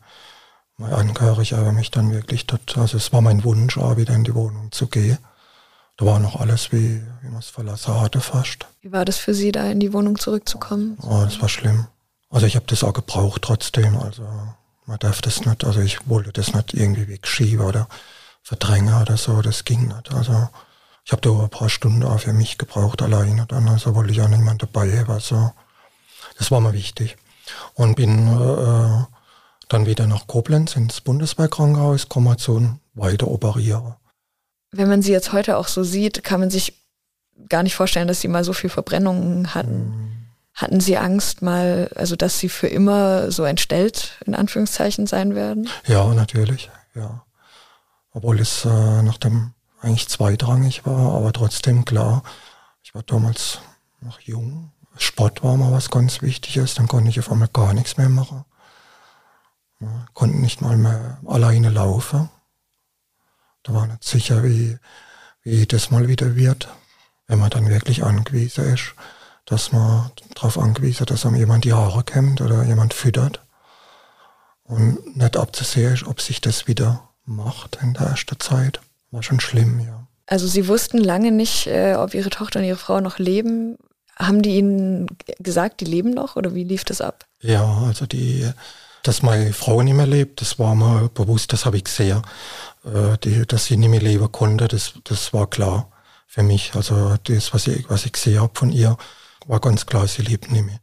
mein Angehöriger mich dann wirklich dort, also es war mein Wunsch, auch wieder in die Wohnung zu gehen. Da war noch alles, wie, wie man es verlassen hatte fast. Wie war das für Sie, da in die Wohnung zurückzukommen? Oh, das war schlimm. Also ich habe das auch gebraucht trotzdem. Also man darf das nicht, also ich wollte das nicht irgendwie wegschieben oder verdrängen oder so, das ging nicht. Also ich habe da ein paar Stunden auch für mich gebraucht alleine dann, also wollte ich auch niemand dabei haben. Also das war mir wichtig. Und bin äh, dann wieder nach Koblenz ins Bundeswehrkrankenhaus, komme zu weiter operieren. Wenn man sie jetzt heute auch so sieht, kann man sich gar nicht vorstellen, dass sie mal so viel Verbrennungen hatten. Mhm. Hatten Sie Angst mal, also dass Sie für immer so entstellt, in Anführungszeichen, sein werden? Ja, natürlich, ja. Obwohl es äh, nach dem eigentlich zweitrangig war, aber trotzdem klar, ich war damals noch jung. Sport war mal was ganz Wichtiges, dann konnte ich auf einmal gar nichts mehr machen. Ja, konnte nicht mal mehr alleine laufen. Da war nicht sicher, wie, wie das mal wieder wird, wenn man dann wirklich angewiesen ist dass man darauf angewiesen dass einem jemand die Haare kämmt oder jemand füttert. Und nicht abzusehen ist, ob sich das wieder macht in der ersten Zeit. War schon schlimm, ja. Also Sie wussten lange nicht, äh, ob Ihre Tochter und Ihre Frau noch leben. Haben die Ihnen gesagt, die leben noch oder wie lief das ab? Ja, also die, dass meine Frau nicht mehr lebt, das war mir bewusst, das habe ich gesehen. Äh, die, dass sie nicht mehr leben konnte, das, das war klar für mich. Also das, was ich, was ich gesehen habe von ihr, war ganz klar, sie lebt nicht mehr.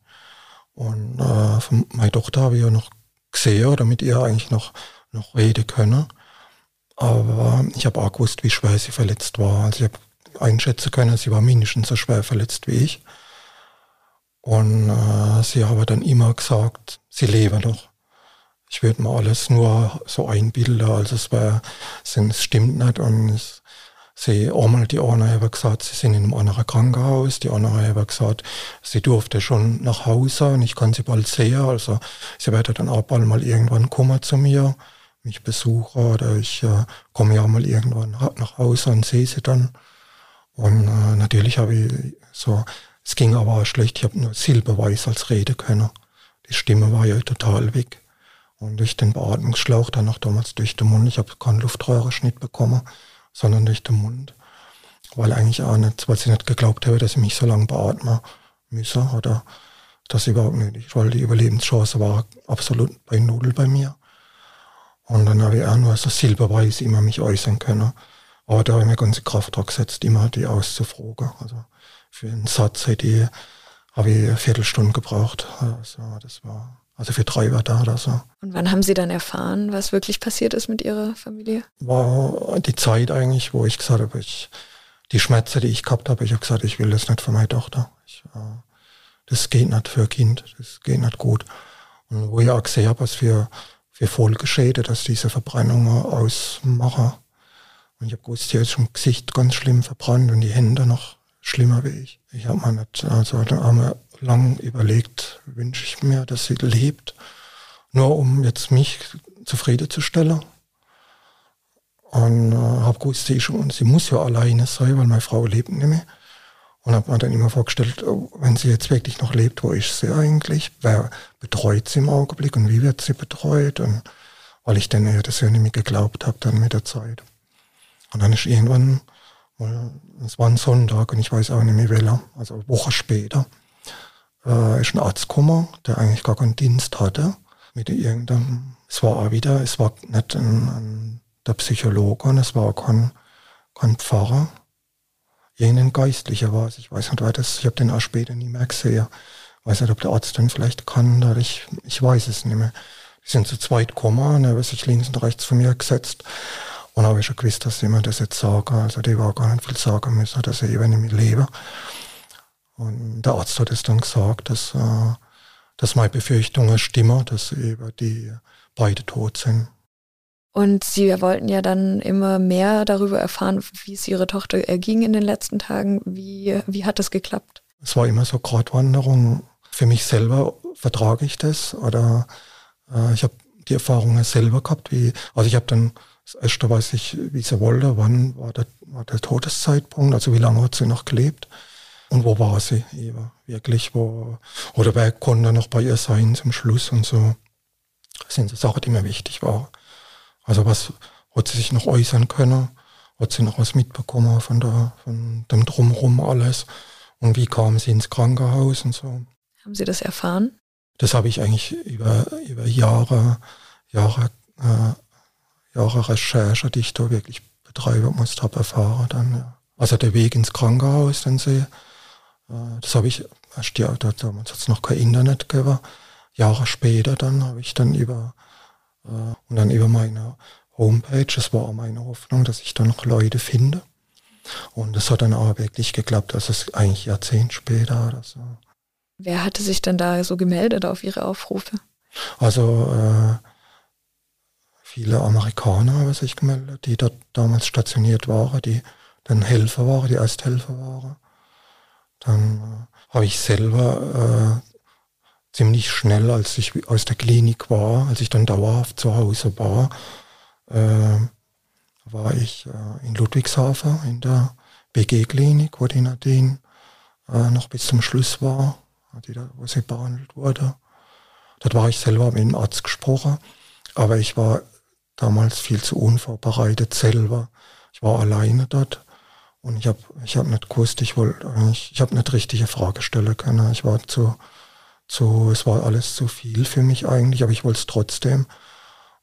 Und äh, von meine Tochter habe ich ja noch gesehen oder mit ihr eigentlich noch, noch reden können. Aber ich habe auch gewusst, wie schwer sie verletzt war. Also ich habe einschätzen können, sie war mindestens so schwer verletzt wie ich. Und äh, sie habe dann immer gesagt, sie lebe noch. Ich würde mir alles nur so einbilden, also es war, es stimmt nicht und es, Sie, einmal die eine haben gesagt, sie sind in einem anderen Krankenhaus, die andere haben gesagt, sie durfte schon nach Hause und ich kann sie bald sehen. Also sie werden dann auch bald mal irgendwann kommen zu mir, mich besuchen oder ich äh, komme ja mal irgendwann nach Hause und sehe sie dann. Und äh, natürlich habe ich so, es ging aber schlecht, ich habe nur Silberweiß als Rede können. Die Stimme war ja total weg. Und durch den Beatmungsschlauch dann noch damals durch den Mund, ich habe keinen Luftröhrenschnitt bekommen sondern durch den Mund. Weil eigentlich auch nicht, weil sie nicht geglaubt habe, dass ich mich so lange beatmen müsse oder das überhaupt nicht, weil die Überlebenschance war absolut bei Null bei mir. Und dann habe ich auch nur so silberweiß immer mich äußern können. Aber da habe ich mir ganze Kraft drauf gesetzt, immer die auszufragen. Also für einen Satz ich, habe ich eine Viertelstunde gebraucht. Also das war also für drei war da oder so. Und wann haben Sie dann erfahren, was wirklich passiert ist mit Ihrer Familie? War die Zeit eigentlich, wo ich gesagt habe, ich, die Schmerzen, die ich gehabt habe, ich habe gesagt, ich will das nicht für meine Tochter. Ich, äh, das geht nicht für ein Kind, das geht nicht gut. Und wo ich auch gesehen habe, was für, für Folgeschäden, dass diese Verbrennungen ausmachen. Und ich habe gewusst, hier ist schon Gesicht ganz schlimm verbrannt und die Hände noch schlimmer wie ich. Ich habe mir nicht, also da haben wir lang überlegt, wünsche ich mir, dass sie lebt, nur um jetzt mich zufriedenzustellen. Und äh, habe gewusst, sie, schon, sie muss ja alleine sein, weil meine Frau lebt nicht mehr. Und habe mir dann immer vorgestellt, oh, wenn sie jetzt wirklich noch lebt, wo ist sie eigentlich? Wer betreut sie im Augenblick und wie wird sie betreut? Und weil ich dann ja das ja nicht mehr geglaubt habe dann mit der Zeit. Und dann ist irgendwann, es war ein Sonntag und ich weiß auch nicht mehr welcher, also eine Woche später, äh, ist ein Arzt gekommen, der eigentlich gar keinen Dienst hatte. Mit irgendeinem, es war auch wieder, es war nicht ein, ein, der Psychologe und es war auch kein, kein Pfarrer. Irgendein Geistlicher war es. Ich weiß nicht, wer das, ich habe den auch später nie mehr gesehen. Ich weiß nicht, ob der Arzt den vielleicht kann, oder ich, ich weiß es nicht mehr. Die sind zu zweit gekommen und er hat sich links und rechts von mir gesetzt. Und habe ich schon gewusst, dass sie mir das jetzt sagen. Also die war gar nicht viel sagen müssen, dass ich eben nicht mehr lebe. Und der Arzt hat es dann gesagt, dass, äh, dass meine Befürchtungen stimmen, dass eben die beide tot sind. Und Sie wollten ja dann immer mehr darüber erfahren, wie es Ihrer Tochter erging in den letzten Tagen. Wie, wie hat das geklappt? Es war immer so Gratwanderung. Für mich selber vertrage ich das oder äh, ich habe die Erfahrungen selber gehabt. Wie, also ich habe dann das erste weiß ich, wie sie wollte, wann war der, war der Todeszeitpunkt, also wie lange hat sie noch gelebt und wo war sie eben, wirklich, wo, oder wer konnte noch bei ihr sein zum Schluss und so. Das sind so Sachen, die mir wichtig waren. Also was hat sie sich noch äußern können? Hat sie noch was mitbekommen von, der, von dem Drumherum alles? Und wie kam sie ins Krankenhaus und so? Haben Sie das erfahren? Das habe ich eigentlich über, über Jahre, Jahre, äh, Jahre Recherche, die ich da wirklich betreiben musste, habe erfahren dann, ja. Also der Weg ins Krankenhaus, dann sie, das habe ich, erst ja, da, damals hat es noch kein Internet gegeben. Jahre später dann habe ich dann über, äh, und dann über meine Homepage, das war auch meine Hoffnung, dass ich da noch Leute finde. Und das hat dann auch wirklich geklappt, also es ist eigentlich Jahrzehnt später oder so. Wer hatte sich denn da so gemeldet auf Ihre Aufrufe? Also äh, viele Amerikaner haben sich gemeldet, die dort damals stationiert waren, die dann Helfer waren, die Ersthelfer waren. Dann äh, habe ich selber äh, ziemlich schnell, als ich aus der Klinik war, als ich dann dauerhaft zu Hause war, äh, war ich äh, in Ludwigshafen in der BG-Klinik, wo die Nadine äh, noch bis zum Schluss war, da, wo sie behandelt wurde. Dort war ich selber mit dem Arzt gesprochen, aber ich war damals viel zu unvorbereitet selber. Ich war alleine dort und ich habe ich hab nicht gewusst, ich wollte eigentlich, ich habe nicht richtige Frage stellen können. Ich war zu, zu, es war alles zu viel für mich eigentlich, aber ich wollte es trotzdem.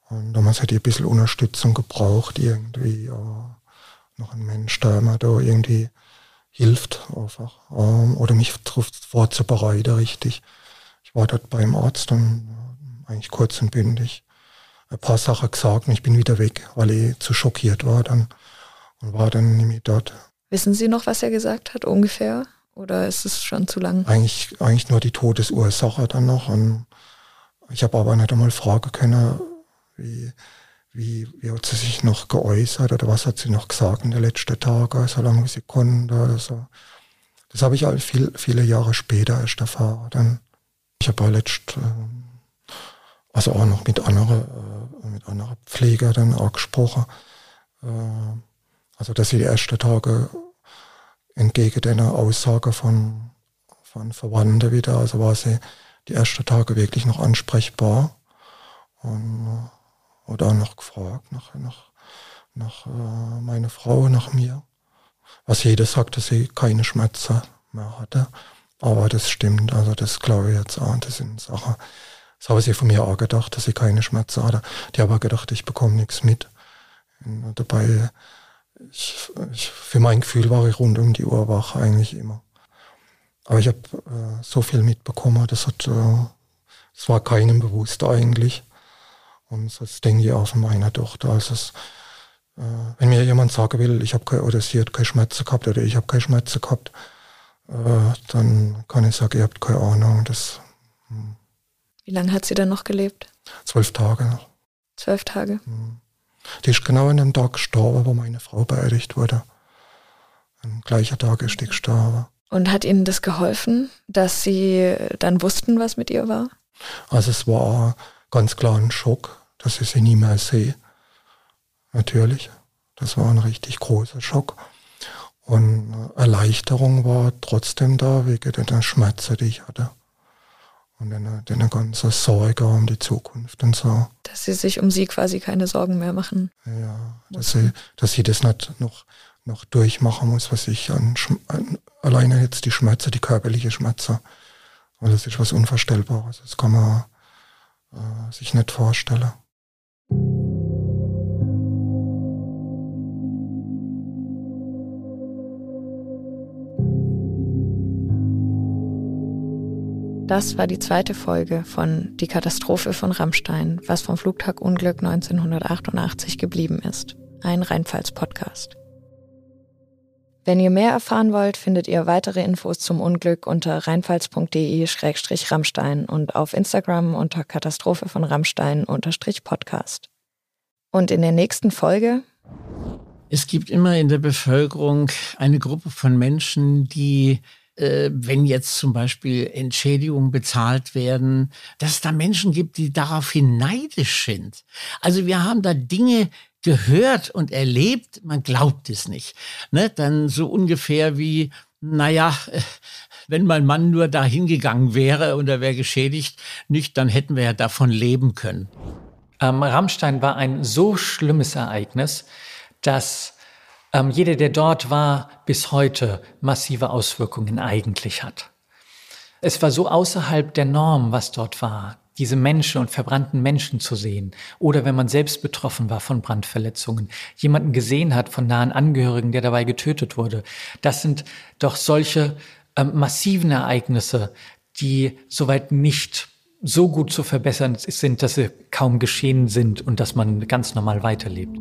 Und damals hätte ich ein bisschen Unterstützung gebraucht, irgendwie, ja, noch ein Mensch, der mir da irgendwie hilft, einfach, ähm, oder mich vorzubereiten, richtig. Ich war dort beim Arzt und äh, eigentlich kurz und bündig ein paar Sachen gesagt und ich bin wieder weg, weil ich zu schockiert war dann und war dann mehr dort. Wissen Sie noch, was er gesagt hat, ungefähr? Oder ist es schon zu lang? Eigentlich, eigentlich nur die Todesursache dann noch. Und ich habe aber nicht einmal fragen können, wie, wie, wie hat sie sich noch geäußert oder was hat sie noch gesagt in den letzten Tagen, so lange wie sie konnte oder so. Das habe ich halt viel, viele Jahre später erst erfahren. Dann, ich habe auch letzt, ähm, also auch noch mit anderen, äh, mit anderen Pfleger dann auch gesprochen. Äh, also dass sie die ersten Tage entgegen der Aussage von, von Verwandten wieder, also war sie die ersten Tage wirklich noch ansprechbar und äh, oder noch gefragt nach, nach, nach äh, meiner Frau, nach mir. Was jeder sagt, dass sie keine Schmerzen mehr hatte. Aber das stimmt, also das glaube ich jetzt auch. Das sind Sachen, das habe sie von mir auch gedacht, dass sie keine Schmerzen hatte. Die haben gedacht, ich bekomme nichts mit. Und dabei ich, ich, für mein Gefühl war ich rund um die Uhr wach eigentlich immer. Aber ich habe äh, so viel mitbekommen, das hat, äh, das war keinem bewusst eigentlich. Und das denke ich auch von meiner Tochter. Also es, äh, wenn mir jemand sagen will, ich habe oder sie hat keine Schmerzen gehabt oder ich habe keine Schmerzen gehabt, äh, dann kann ich sagen, ihr habt keine Ahnung. Das, hm. Wie lange hat sie dann noch gelebt? Zwölf Tage noch. Zwölf Tage? Hm. Die ist genau an dem Tag gestorben, wo meine Frau beerdigt wurde. Am gleichen Tag ist die gestorben. Und hat Ihnen das geholfen, dass Sie dann wussten, was mit ihr war? Also es war ganz klar ein Schock, dass ich sie nie mehr sehe. Natürlich. Das war ein richtig großer Schock. Und Erleichterung war trotzdem da, wegen der Schmerzen, die ich hatte und eine, eine ganze Sorge um die Zukunft und so. Dass sie sich um sie quasi keine Sorgen mehr machen. Ja, dass sie, dass sie das nicht noch, noch durchmachen muss, was ich an, an alleine jetzt die Schmerzen, die körperliche Schmerzen, weil das ist was Unvorstellbares. Das kann man äh, sich nicht vorstellen. Das war die zweite Folge von Die Katastrophe von Rammstein, was vom Flugtagunglück 1988 geblieben ist. Ein Rheinpfalz-Podcast. Wenn ihr mehr erfahren wollt, findet ihr weitere Infos zum Unglück unter rheinpfalz.de-rammstein und auf Instagram unter Katastrophe von Rammstein-podcast. Und in der nächsten Folge es gibt immer in der Bevölkerung eine Gruppe von Menschen, die wenn jetzt zum Beispiel Entschädigungen bezahlt werden, dass es da Menschen gibt, die daraufhin neidisch sind. Also wir haben da Dinge, gehört und erlebt, man glaubt es nicht. Ne? Dann so ungefähr wie, naja, (laughs) wenn mein Mann nur da hingegangen wäre und er wäre geschädigt, nicht, dann hätten wir ja davon leben können. Ähm, Rammstein war ein so schlimmes Ereignis, dass ähm, jeder, der dort war, bis heute massive Auswirkungen eigentlich hat. Es war so außerhalb der Norm, was dort war, diese Menschen und verbrannten Menschen zu sehen. Oder wenn man selbst betroffen war von Brandverletzungen, jemanden gesehen hat von nahen Angehörigen, der dabei getötet wurde. Das sind doch solche ähm, massiven Ereignisse, die soweit nicht so gut zu verbessern sind, dass sie kaum geschehen sind und dass man ganz normal weiterlebt.